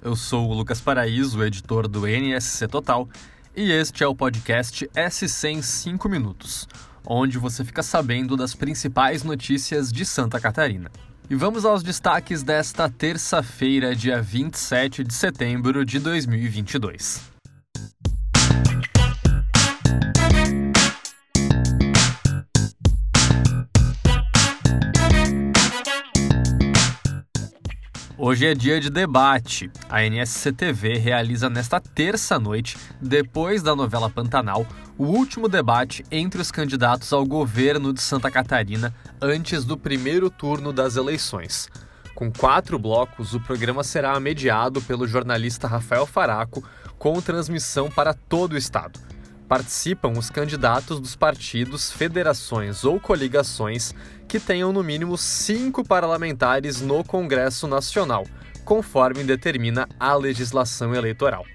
Eu sou o Lucas Paraíso, editor do NSC Total, e este é o podcast S100 em 5 minutos, onde você fica sabendo das principais notícias de Santa Catarina. E vamos aos destaques desta terça-feira, dia 27 de setembro de 2022. Hoje é dia de debate. A NSC TV realiza nesta terça-noite, depois da novela Pantanal, o último debate entre os candidatos ao governo de Santa Catarina antes do primeiro turno das eleições. Com quatro blocos, o programa será mediado pelo jornalista Rafael Faraco, com transmissão para todo o estado. Participam os candidatos dos partidos, federações ou coligações que tenham no mínimo cinco parlamentares no Congresso Nacional, conforme determina a legislação eleitoral.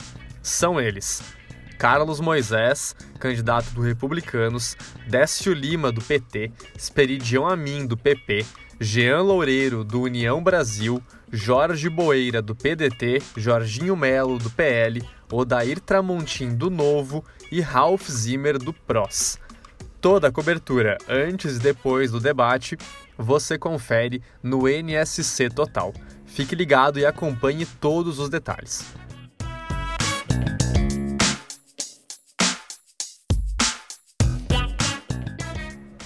São eles: Carlos Moisés, candidato do Republicanos, Décio Lima, do PT, Esperidião Amin, do PP, Jean Loureiro, do União Brasil, Jorge Boeira, do PDT, Jorginho Melo, do PL, Odair Tramontim, do Novo e Ralph Zimmer, do PROS. Toda a cobertura antes e depois do debate você confere no NSC Total. Fique ligado e acompanhe todos os detalhes.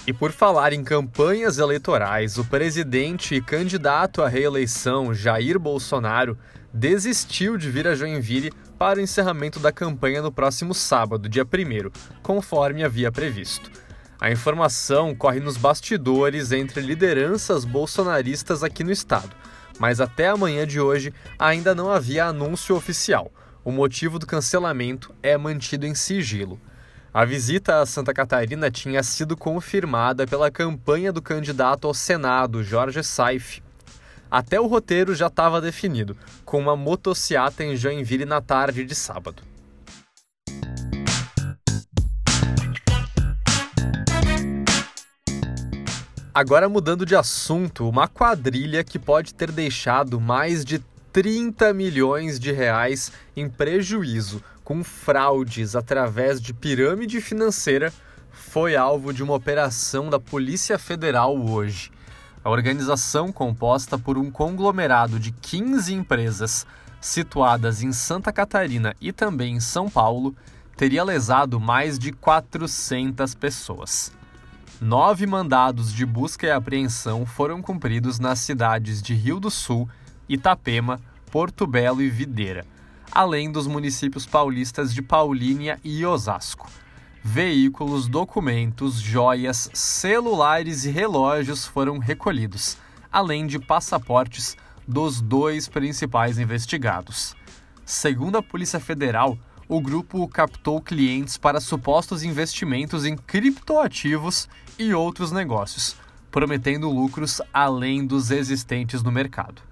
E por falar em campanhas eleitorais, o presidente e candidato à reeleição Jair Bolsonaro desistiu de vir a Joinville para o encerramento da campanha no próximo sábado, dia 1, conforme havia previsto. A informação corre nos bastidores entre lideranças bolsonaristas aqui no estado, mas até amanhã de hoje ainda não havia anúncio oficial. O motivo do cancelamento é mantido em sigilo. A visita a Santa Catarina tinha sido confirmada pela campanha do candidato ao Senado, Jorge Saif. Até o roteiro já estava definido, com uma motociata em Joinville na tarde de sábado. Agora mudando de assunto, uma quadrilha que pode ter deixado mais de 30 milhões de reais em prejuízo com fraudes através de pirâmide financeira foi alvo de uma operação da Polícia Federal hoje. A organização, composta por um conglomerado de 15 empresas situadas em Santa Catarina e também em São Paulo, teria lesado mais de 400 pessoas. Nove mandados de busca e apreensão foram cumpridos nas cidades de Rio do Sul, Itapema, Porto Belo e Videira, além dos municípios paulistas de Paulínia e Osasco. Veículos, documentos, joias, celulares e relógios foram recolhidos, além de passaportes dos dois principais investigados. Segundo a Polícia Federal, o grupo captou clientes para supostos investimentos em criptoativos e outros negócios, prometendo lucros além dos existentes no mercado.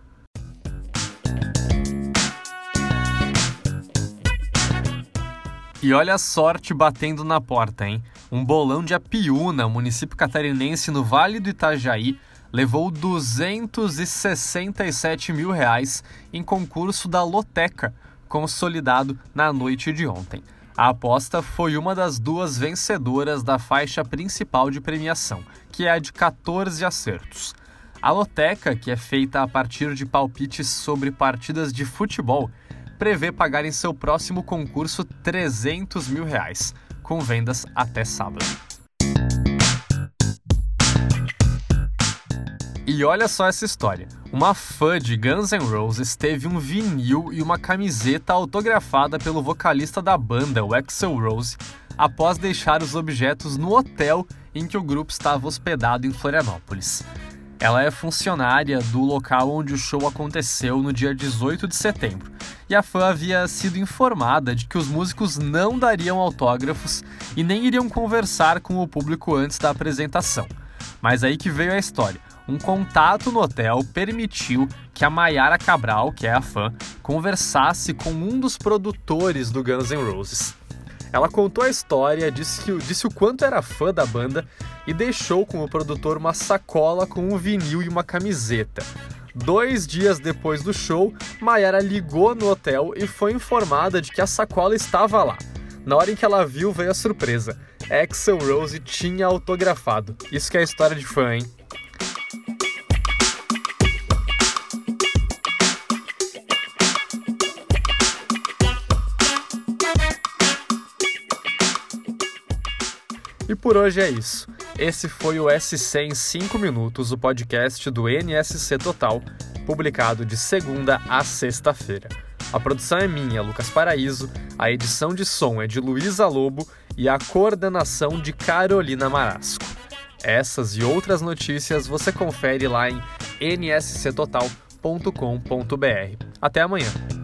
E olha a sorte batendo na porta, hein? Um bolão de Apiúna, município catarinense no Vale do Itajaí, levou 267 mil reais em concurso da Loteca, consolidado na noite de ontem. A aposta foi uma das duas vencedoras da faixa principal de premiação, que é a de 14 acertos. A loteca, que é feita a partir de palpites sobre partidas de futebol, prevê pagar em seu próximo concurso 300 mil reais, com vendas até sábado. E olha só essa história. Uma fã de Guns N' Roses teve um vinil e uma camiseta autografada pelo vocalista da banda, o Axel Rose, após deixar os objetos no hotel em que o grupo estava hospedado em Florianópolis. Ela é funcionária do local onde o show aconteceu no dia 18 de setembro, e a fã havia sido informada de que os músicos não dariam autógrafos e nem iriam conversar com o público antes da apresentação. Mas aí que veio a história um contato no hotel permitiu que a Mayara Cabral, que é a fã, conversasse com um dos produtores do Guns N' Roses. Ela contou a história, disse, que, disse o quanto era fã da banda e deixou com o produtor uma sacola com um vinil e uma camiseta. Dois dias depois do show, Mayara ligou no hotel e foi informada de que a sacola estava lá. Na hora em que ela viu, veio a surpresa. Axel Rose tinha autografado. Isso que é história de fã, hein? E por hoje é isso. Esse foi o SC em 5 minutos, o podcast do NSC Total, publicado de segunda a sexta-feira. A produção é minha, Lucas Paraíso, a edição de som é de Luísa Lobo e a coordenação de Carolina Marasco. Essas e outras notícias você confere lá em nsctotal.com.br. Até amanhã!